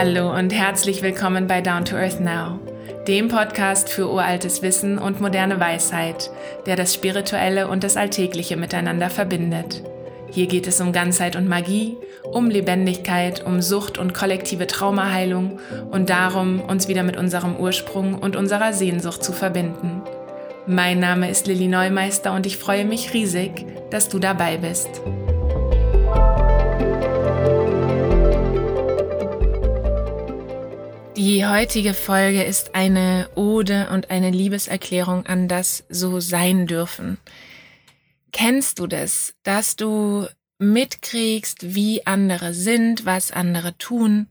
Hallo und herzlich willkommen bei Down to Earth Now, dem Podcast für uraltes Wissen und moderne Weisheit, der das Spirituelle und das Alltägliche miteinander verbindet. Hier geht es um Ganzheit und Magie, um Lebendigkeit, um Sucht und kollektive Traumaheilung und darum, uns wieder mit unserem Ursprung und unserer Sehnsucht zu verbinden. Mein Name ist Lilly Neumeister und ich freue mich riesig, dass du dabei bist. Die heutige Folge ist eine Ode und eine Liebeserklärung an das So sein dürfen. Kennst du das, dass du mitkriegst, wie andere sind, was andere tun,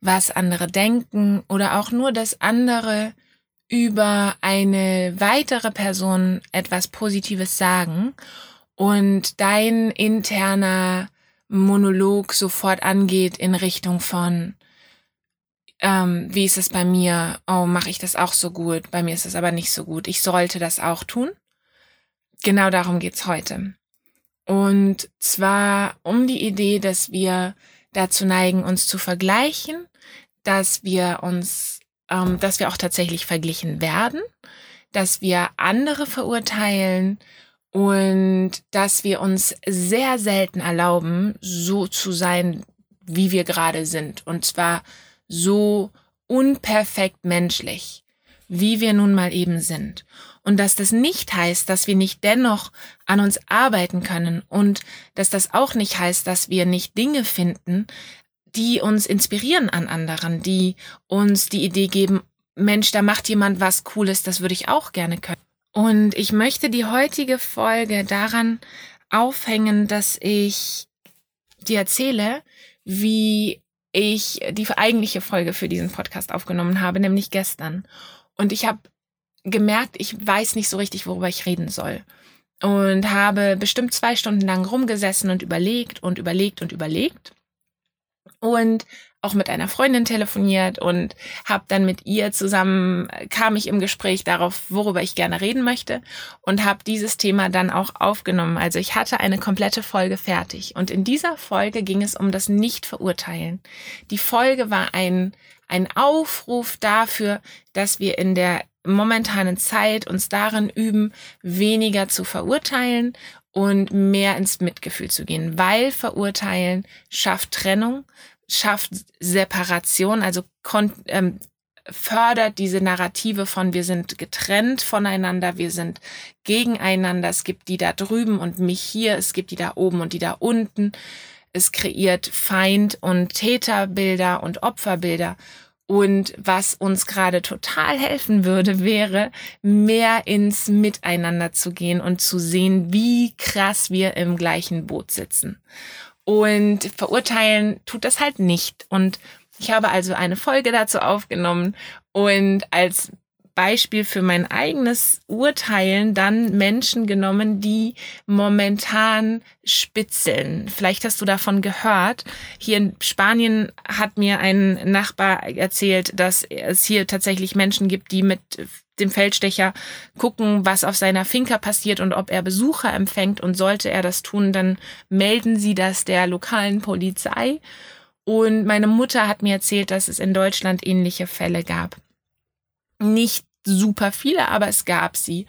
was andere denken oder auch nur, dass andere über eine weitere Person etwas Positives sagen und dein interner Monolog sofort angeht in Richtung von, ähm, wie ist es bei mir? Oh, mache ich das auch so gut? Bei mir ist es aber nicht so gut. Ich sollte das auch tun. Genau darum geht's heute. Und zwar um die Idee, dass wir dazu neigen, uns zu vergleichen, dass wir uns, ähm, dass wir auch tatsächlich verglichen werden, dass wir andere verurteilen und dass wir uns sehr selten erlauben, so zu sein, wie wir gerade sind. Und zwar so unperfekt menschlich, wie wir nun mal eben sind und dass das nicht heißt, dass wir nicht dennoch an uns arbeiten können und dass das auch nicht heißt, dass wir nicht Dinge finden, die uns inspirieren an anderen, die uns die Idee geben, Mensch, da macht jemand was Cooles, das würde ich auch gerne können. Und ich möchte die heutige Folge daran aufhängen, dass ich dir erzähle, wie ich die eigentliche Folge für diesen Podcast aufgenommen habe, nämlich gestern. Und ich habe gemerkt, ich weiß nicht so richtig, worüber ich reden soll. Und habe bestimmt zwei Stunden lang rumgesessen und überlegt und überlegt und überlegt. Und auch mit einer Freundin telefoniert und habe dann mit ihr zusammen, kam ich im Gespräch darauf, worüber ich gerne reden möchte und habe dieses Thema dann auch aufgenommen. Also ich hatte eine komplette Folge fertig und in dieser Folge ging es um das Nicht-Verurteilen. Die Folge war ein, ein Aufruf dafür, dass wir in der momentanen Zeit uns darin üben, weniger zu verurteilen und mehr ins Mitgefühl zu gehen, weil verurteilen schafft Trennung, schafft Separation, also ähm, fördert diese Narrative von wir sind getrennt voneinander, wir sind gegeneinander, es gibt die da drüben und mich hier, es gibt die da oben und die da unten. Es kreiert Feind- und Täterbilder und Opferbilder und was uns gerade total helfen würde, wäre, mehr ins Miteinander zu gehen und zu sehen, wie krass wir im gleichen Boot sitzen. Und verurteilen tut das halt nicht. Und ich habe also eine Folge dazu aufgenommen und als Beispiel für mein eigenes Urteilen dann Menschen genommen, die momentan spitzeln. Vielleicht hast du davon gehört. Hier in Spanien hat mir ein Nachbar erzählt, dass es hier tatsächlich Menschen gibt, die mit dem Feldstecher gucken, was auf seiner Finca passiert und ob er Besucher empfängt. Und sollte er das tun, dann melden sie das der lokalen Polizei. Und meine Mutter hat mir erzählt, dass es in Deutschland ähnliche Fälle gab. Nicht super viele, aber es gab sie.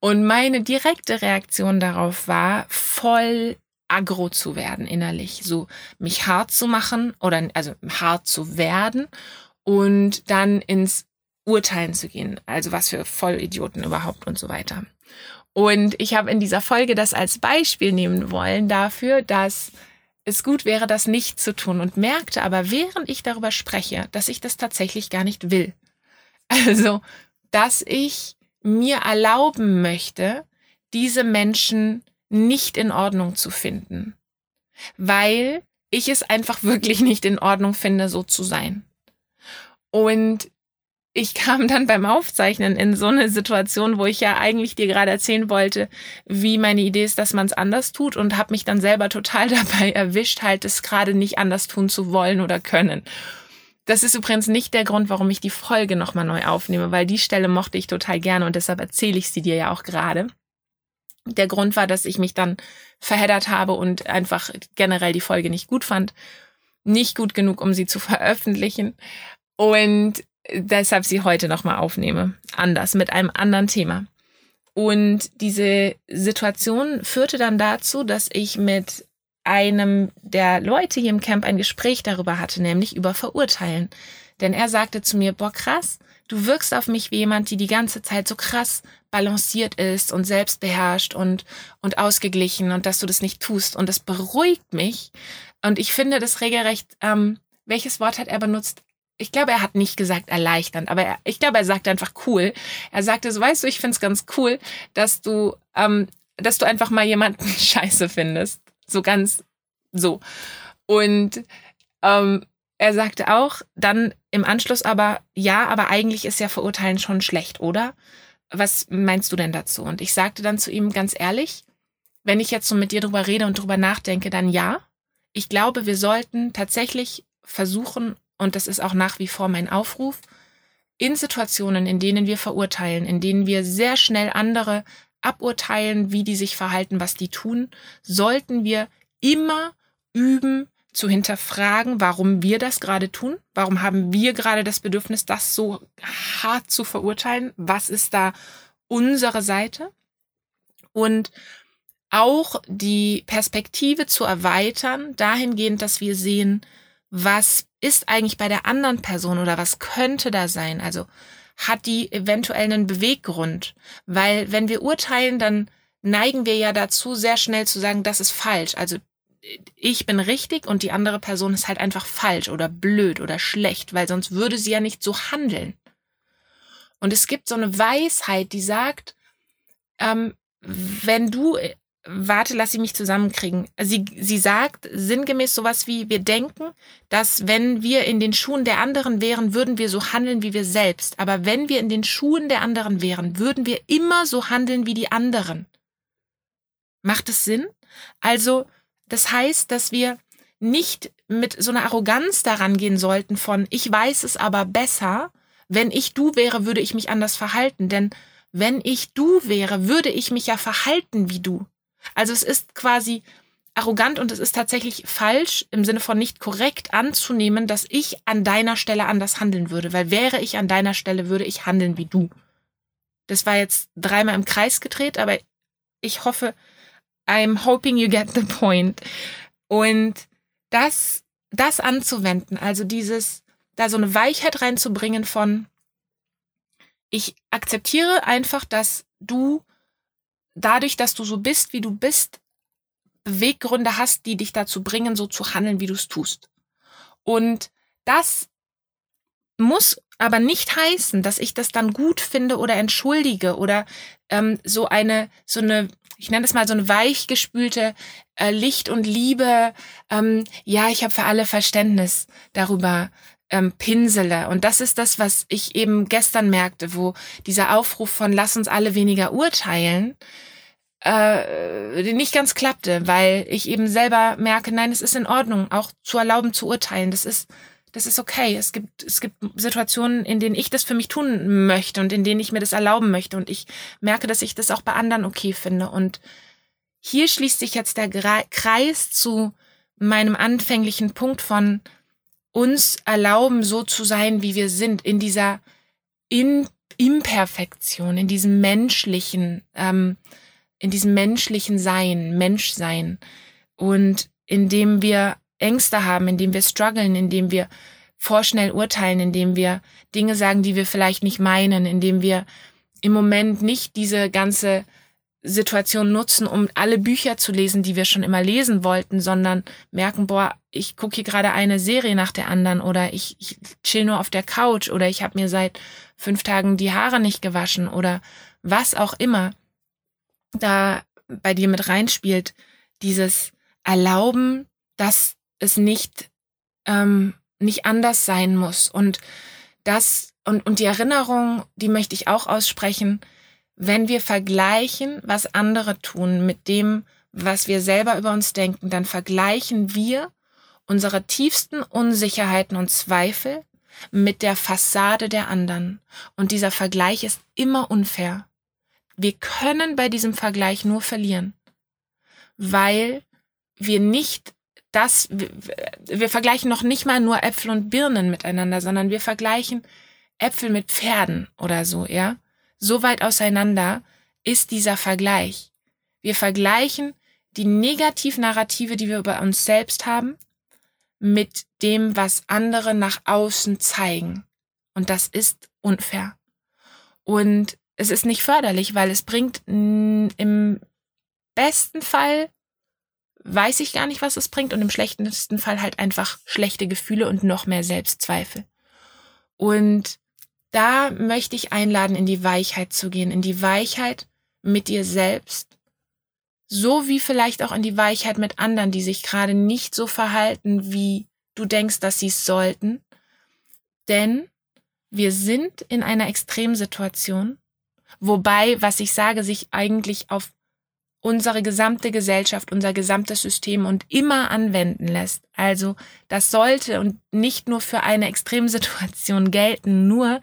Und meine direkte Reaktion darauf war, voll aggro zu werden innerlich, so mich hart zu machen oder also hart zu werden und dann ins Urteilen zu gehen, also was für Vollidioten überhaupt und so weiter. Und ich habe in dieser Folge das als Beispiel nehmen wollen dafür, dass es gut wäre, das nicht zu tun und merkte aber, während ich darüber spreche, dass ich das tatsächlich gar nicht will. Also dass ich mir erlauben möchte, diese Menschen nicht in Ordnung zu finden, weil ich es einfach wirklich nicht in Ordnung finde, so zu sein. Und ich kam dann beim Aufzeichnen in so eine Situation, wo ich ja eigentlich dir gerade erzählen wollte, wie meine Idee ist, dass man es anders tut und habe mich dann selber total dabei erwischt, halt es gerade nicht anders tun zu wollen oder können. Das ist übrigens nicht der Grund, warum ich die Folge nochmal neu aufnehme, weil die Stelle mochte ich total gerne und deshalb erzähle ich sie dir ja auch gerade. Der Grund war, dass ich mich dann verheddert habe und einfach generell die Folge nicht gut fand. nicht gut genug, um sie zu veröffentlichen. Und deshalb sie heute nochmal aufnehme. Anders, mit einem anderen Thema. Und diese Situation führte dann dazu, dass ich mit einem der Leute hier im Camp ein Gespräch darüber hatte, nämlich über Verurteilen. Denn er sagte zu mir, boah, krass, du wirkst auf mich wie jemand, die die ganze Zeit so krass balanciert ist und selbstbeherrscht und, und ausgeglichen und dass du das nicht tust. Und das beruhigt mich. Und ich finde das regelrecht, ähm, welches Wort hat er benutzt? Ich glaube, er hat nicht gesagt erleichternd, aber er, ich glaube, er sagte einfach cool. Er sagte so, weißt du, ich finde es ganz cool, dass du, ähm, dass du einfach mal jemanden scheiße findest. So ganz so. Und ähm, er sagte auch dann im Anschluss aber, ja, aber eigentlich ist ja Verurteilen schon schlecht, oder? Was meinst du denn dazu? Und ich sagte dann zu ihm ganz ehrlich, wenn ich jetzt so mit dir drüber rede und drüber nachdenke, dann ja. Ich glaube, wir sollten tatsächlich versuchen, und das ist auch nach wie vor mein Aufruf, in Situationen, in denen wir verurteilen, in denen wir sehr schnell andere aburteilen, wie die sich verhalten, was die tun, sollten wir immer üben, zu hinterfragen, warum wir das gerade tun. Warum haben wir gerade das Bedürfnis, das so hart zu verurteilen? Was ist da unsere Seite? Und auch die Perspektive zu erweitern, dahingehend, dass wir sehen, was ist eigentlich bei der anderen Person oder was könnte da sein? Also hat die eventuell einen Beweggrund? Weil wenn wir urteilen, dann neigen wir ja dazu, sehr schnell zu sagen, das ist falsch. Also ich bin richtig und die andere Person ist halt einfach falsch oder blöd oder schlecht, weil sonst würde sie ja nicht so handeln. Und es gibt so eine Weisheit, die sagt, ähm, wenn du, warte, lass sie mich zusammenkriegen. Sie, sie sagt sinngemäß sowas wie, wir denken, dass wenn wir in den Schuhen der anderen wären, würden wir so handeln wie wir selbst. Aber wenn wir in den Schuhen der anderen wären, würden wir immer so handeln wie die anderen. Macht es Sinn? Also, das heißt, dass wir nicht mit so einer Arroganz daran gehen sollten von, ich weiß es aber besser, wenn ich du wäre, würde ich mich anders verhalten. Denn wenn ich du wäre, würde ich mich ja verhalten wie du. Also es ist quasi arrogant und es ist tatsächlich falsch im Sinne von nicht korrekt anzunehmen, dass ich an deiner Stelle anders handeln würde. Weil wäre ich an deiner Stelle, würde ich handeln wie du. Das war jetzt dreimal im Kreis gedreht, aber ich hoffe, I'm hoping you get the point. Und das, das anzuwenden, also dieses, da so eine Weichheit reinzubringen von, ich akzeptiere einfach, dass du dadurch, dass du so bist, wie du bist, Beweggründe hast, die dich dazu bringen, so zu handeln, wie du es tust. Und das muss aber nicht heißen, dass ich das dann gut finde oder entschuldige oder ähm, so eine so eine ich nenne es mal so eine weichgespülte äh, Licht und Liebe. Ähm, ja, ich habe für alle Verständnis darüber ähm, pinsele. Und das ist das, was ich eben gestern merkte, wo dieser Aufruf von lass uns alle weniger urteilen äh, nicht ganz klappte, weil ich eben selber merke, nein, es ist in Ordnung, auch zu erlauben zu urteilen. Das ist das ist okay. Es gibt, es gibt Situationen, in denen ich das für mich tun möchte und in denen ich mir das erlauben möchte. Und ich merke, dass ich das auch bei anderen okay finde. Und hier schließt sich jetzt der Kreis zu meinem anfänglichen Punkt von uns erlauben, so zu sein, wie wir sind, in dieser in Imperfektion, in diesem menschlichen, ähm, in diesem menschlichen Sein, Menschsein. Und indem wir Ängste haben, indem wir strugglen, indem wir vorschnell urteilen, indem wir Dinge sagen, die wir vielleicht nicht meinen, indem wir im Moment nicht diese ganze Situation nutzen, um alle Bücher zu lesen, die wir schon immer lesen wollten, sondern merken, boah, ich gucke hier gerade eine Serie nach der anderen oder ich, ich chill nur auf der Couch oder ich habe mir seit fünf Tagen die Haare nicht gewaschen oder was auch immer da bei dir mit reinspielt, dieses Erlauben, dass es nicht, ähm, nicht anders sein muss. Und das, und, und die Erinnerung, die möchte ich auch aussprechen, wenn wir vergleichen, was andere tun mit dem, was wir selber über uns denken, dann vergleichen wir unsere tiefsten Unsicherheiten und Zweifel mit der Fassade der anderen. Und dieser Vergleich ist immer unfair. Wir können bei diesem Vergleich nur verlieren, weil wir nicht das, wir vergleichen noch nicht mal nur Äpfel und Birnen miteinander, sondern wir vergleichen Äpfel mit Pferden oder so, ja? So weit auseinander ist dieser Vergleich. Wir vergleichen die Negativnarrative, die wir über uns selbst haben, mit dem, was andere nach außen zeigen. Und das ist unfair. Und es ist nicht förderlich, weil es bringt im besten Fall weiß ich gar nicht, was es bringt und im schlechtesten Fall halt einfach schlechte Gefühle und noch mehr Selbstzweifel. Und da möchte ich einladen, in die Weichheit zu gehen, in die Weichheit mit dir selbst, so wie vielleicht auch in die Weichheit mit anderen, die sich gerade nicht so verhalten, wie du denkst, dass sie es sollten. Denn wir sind in einer Extremsituation, wobei, was ich sage, sich eigentlich auf unsere gesamte Gesellschaft, unser gesamtes System und immer anwenden lässt. Also das sollte und nicht nur für eine Extremsituation gelten, nur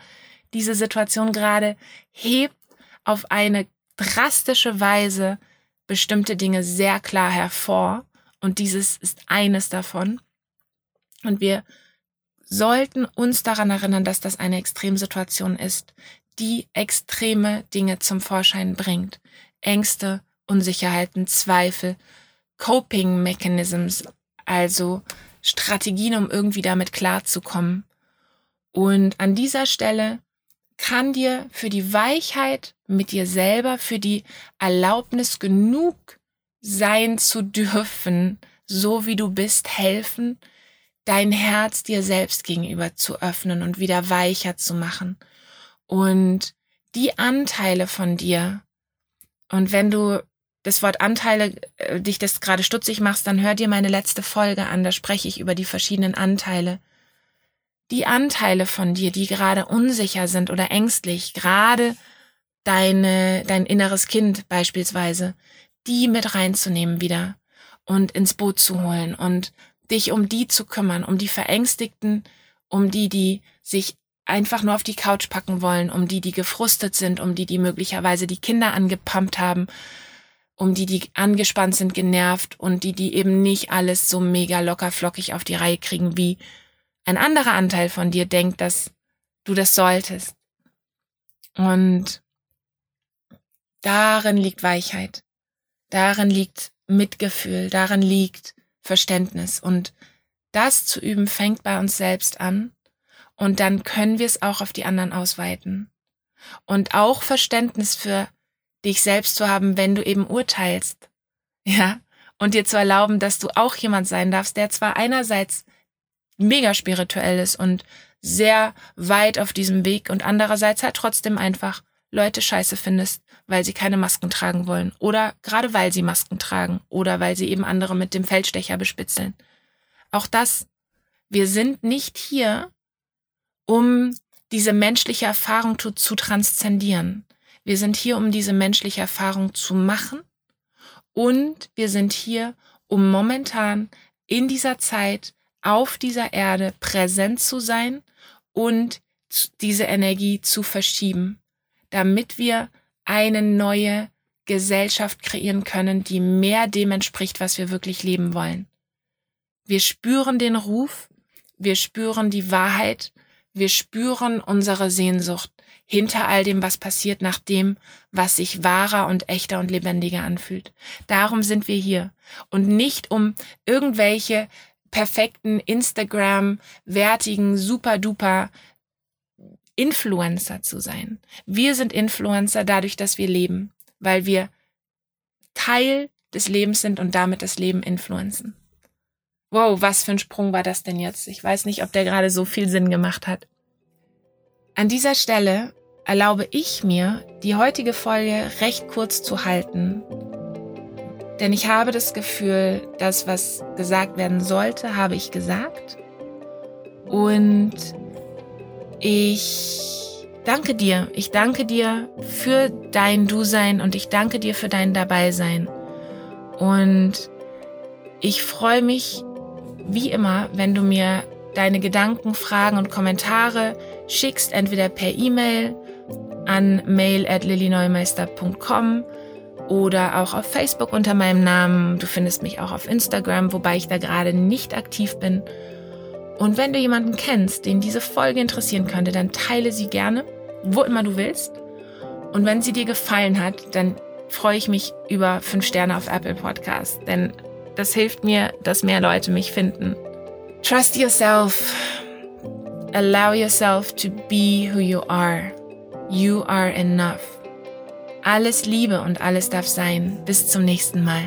diese Situation gerade hebt auf eine drastische Weise bestimmte Dinge sehr klar hervor und dieses ist eines davon. Und wir sollten uns daran erinnern, dass das eine Extremsituation ist, die extreme Dinge zum Vorschein bringt. Ängste, Unsicherheiten, Zweifel, Coping Mechanisms, also Strategien, um irgendwie damit klarzukommen. Und an dieser Stelle kann dir für die Weichheit mit dir selber, für die Erlaubnis genug sein zu dürfen, so wie du bist, helfen, dein Herz dir selbst gegenüber zu öffnen und wieder weicher zu machen. Und die Anteile von dir, und wenn du das Wort Anteile, äh, dich das gerade stutzig machst, dann hör dir meine letzte Folge an, da spreche ich über die verschiedenen Anteile. Die Anteile von dir, die gerade unsicher sind oder ängstlich, gerade deine, dein inneres Kind beispielsweise, die mit reinzunehmen wieder und ins Boot zu holen und dich um die zu kümmern, um die Verängstigten, um die, die sich einfach nur auf die Couch packen wollen, um die, die gefrustet sind, um die, die möglicherweise die Kinder angepumpt haben, um die, die angespannt sind, genervt und die, die eben nicht alles so mega locker flockig auf die Reihe kriegen, wie ein anderer Anteil von dir denkt, dass du das solltest. Und darin liegt Weichheit. Darin liegt Mitgefühl. Darin liegt Verständnis. Und das zu üben fängt bei uns selbst an. Und dann können wir es auch auf die anderen ausweiten. Und auch Verständnis für dich selbst zu haben, wenn du eben urteilst. Ja. Und dir zu erlauben, dass du auch jemand sein darfst, der zwar einerseits mega spirituell ist und sehr weit auf diesem Weg und andererseits halt trotzdem einfach Leute scheiße findest, weil sie keine Masken tragen wollen oder gerade weil sie Masken tragen oder weil sie eben andere mit dem Feldstecher bespitzeln. Auch das, wir sind nicht hier, um diese menschliche Erfahrung zu, zu transzendieren. Wir sind hier, um diese menschliche Erfahrung zu machen und wir sind hier, um momentan in dieser Zeit auf dieser Erde präsent zu sein und diese Energie zu verschieben, damit wir eine neue Gesellschaft kreieren können, die mehr dem entspricht, was wir wirklich leben wollen. Wir spüren den Ruf, wir spüren die Wahrheit, wir spüren unsere Sehnsucht hinter all dem, was passiert, nach dem, was sich wahrer und echter und lebendiger anfühlt. Darum sind wir hier und nicht um irgendwelche perfekten Instagram wertigen super duper Influencer zu sein. Wir sind Influencer dadurch, dass wir leben, weil wir Teil des Lebens sind und damit das Leben influenzen. Wow, was für ein Sprung war das denn jetzt? Ich weiß nicht, ob der gerade so viel Sinn gemacht hat. An dieser Stelle erlaube ich mir, die heutige Folge recht kurz zu halten, denn ich habe das Gefühl, das, was gesagt werden sollte, habe ich gesagt. Und ich danke dir. Ich danke dir für dein Du-Sein und ich danke dir für dein Dabeisein. Und ich freue mich, wie immer, wenn du mir deine Gedanken, Fragen und Kommentare schickst, entweder per E-Mail an mail at lillyneumeister.com oder auch auf Facebook unter meinem Namen. Du findest mich auch auf Instagram, wobei ich da gerade nicht aktiv bin. Und wenn du jemanden kennst, den diese Folge interessieren könnte, dann teile sie gerne, wo immer du willst. Und wenn sie dir gefallen hat, dann freue ich mich über fünf Sterne auf Apple Podcast, denn das hilft mir, dass mehr Leute mich finden. Trust yourself. Allow yourself to be who you are. You are enough. Alles Liebe und alles darf sein. Bis zum nächsten Mal.